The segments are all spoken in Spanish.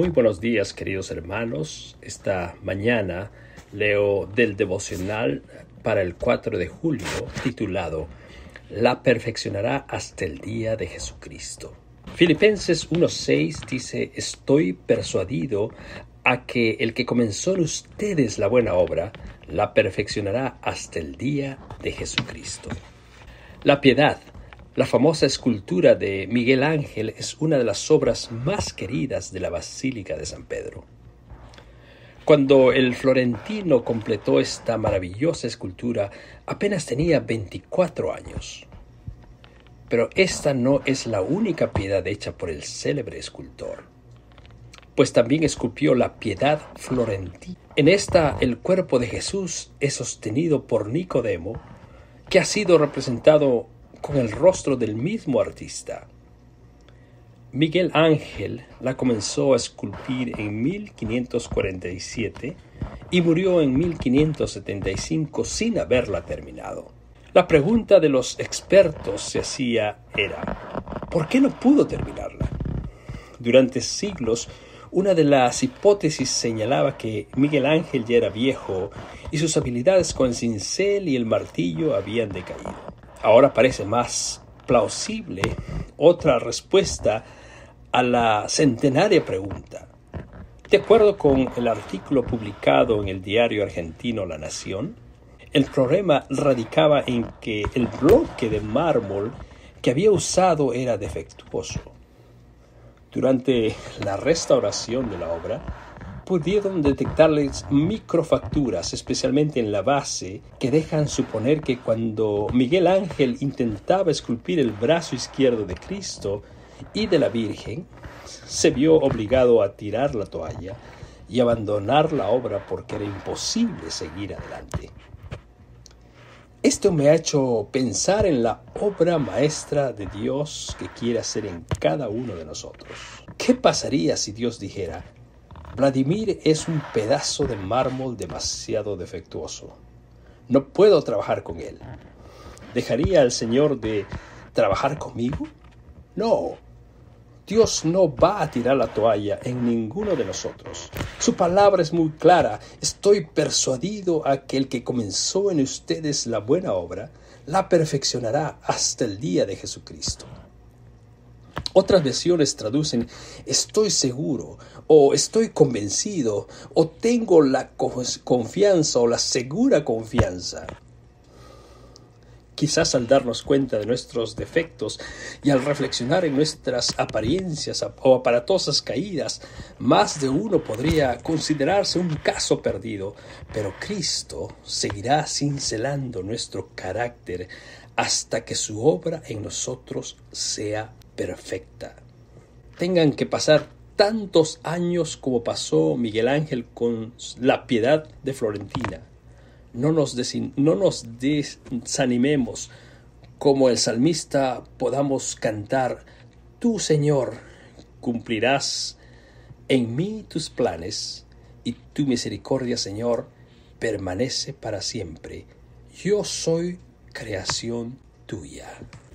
Muy buenos días queridos hermanos. Esta mañana leo del devocional para el 4 de julio titulado La perfeccionará hasta el día de Jesucristo. Filipenses 1.6 dice, estoy persuadido a que el que comenzó en ustedes la buena obra, la perfeccionará hasta el día de Jesucristo. La piedad, la famosa escultura de Miguel Ángel, es una de las obras más queridas de la Basílica de San Pedro. Cuando el florentino completó esta maravillosa escultura, apenas tenía 24 años. Pero esta no es la única piedad hecha por el célebre escultor, pues también esculpió la piedad florentina. En esta el cuerpo de Jesús es sostenido por Nicodemo, que ha sido representado con el rostro del mismo artista. Miguel Ángel la comenzó a esculpir en 1547 y murió en 1575 sin haberla terminado. La pregunta de los expertos se hacía era, ¿por qué no pudo terminarla? Durante siglos, una de las hipótesis señalaba que Miguel Ángel ya era viejo y sus habilidades con el cincel y el martillo habían decaído. Ahora parece más plausible otra respuesta a la centenaria pregunta. De acuerdo con el artículo publicado en el diario argentino La Nación, el problema radicaba en que el bloque de mármol que había usado era defectuoso. Durante la restauración de la obra, pudieron detectarles microfacturas, especialmente en la base, que dejan suponer que cuando Miguel Ángel intentaba esculpir el brazo izquierdo de Cristo y de la Virgen, se vio obligado a tirar la toalla y abandonar la obra porque era imposible seguir adelante. Esto me ha hecho pensar en la obra maestra de Dios que quiere hacer en cada uno de nosotros. ¿Qué pasaría si Dios dijera, Vladimir es un pedazo de mármol demasiado defectuoso? No puedo trabajar con él. ¿Dejaría el Señor de trabajar conmigo? No, Dios no va a tirar la toalla en ninguno de nosotros. Su palabra es muy clara. Estoy persuadido a que el que comenzó en ustedes la buena obra, la perfeccionará hasta el día de Jesucristo. Otras versiones traducen estoy seguro o estoy convencido o tengo la confianza o la segura confianza. Quizás al darnos cuenta de nuestros defectos y al reflexionar en nuestras apariencias o aparatosas caídas, más de uno podría considerarse un caso perdido, pero Cristo seguirá cincelando nuestro carácter hasta que su obra en nosotros sea perfecta. Tengan que pasar tantos años como pasó Miguel Ángel con la piedad de Florentina no nos, no nos desanimemos, como el salmista podamos cantar, tú Señor cumplirás en mí tus planes y tu misericordia Señor permanece para siempre. Yo soy creación tuya.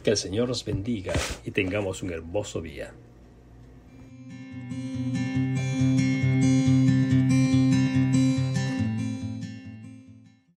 Que el Señor nos bendiga y tengamos un hermoso día.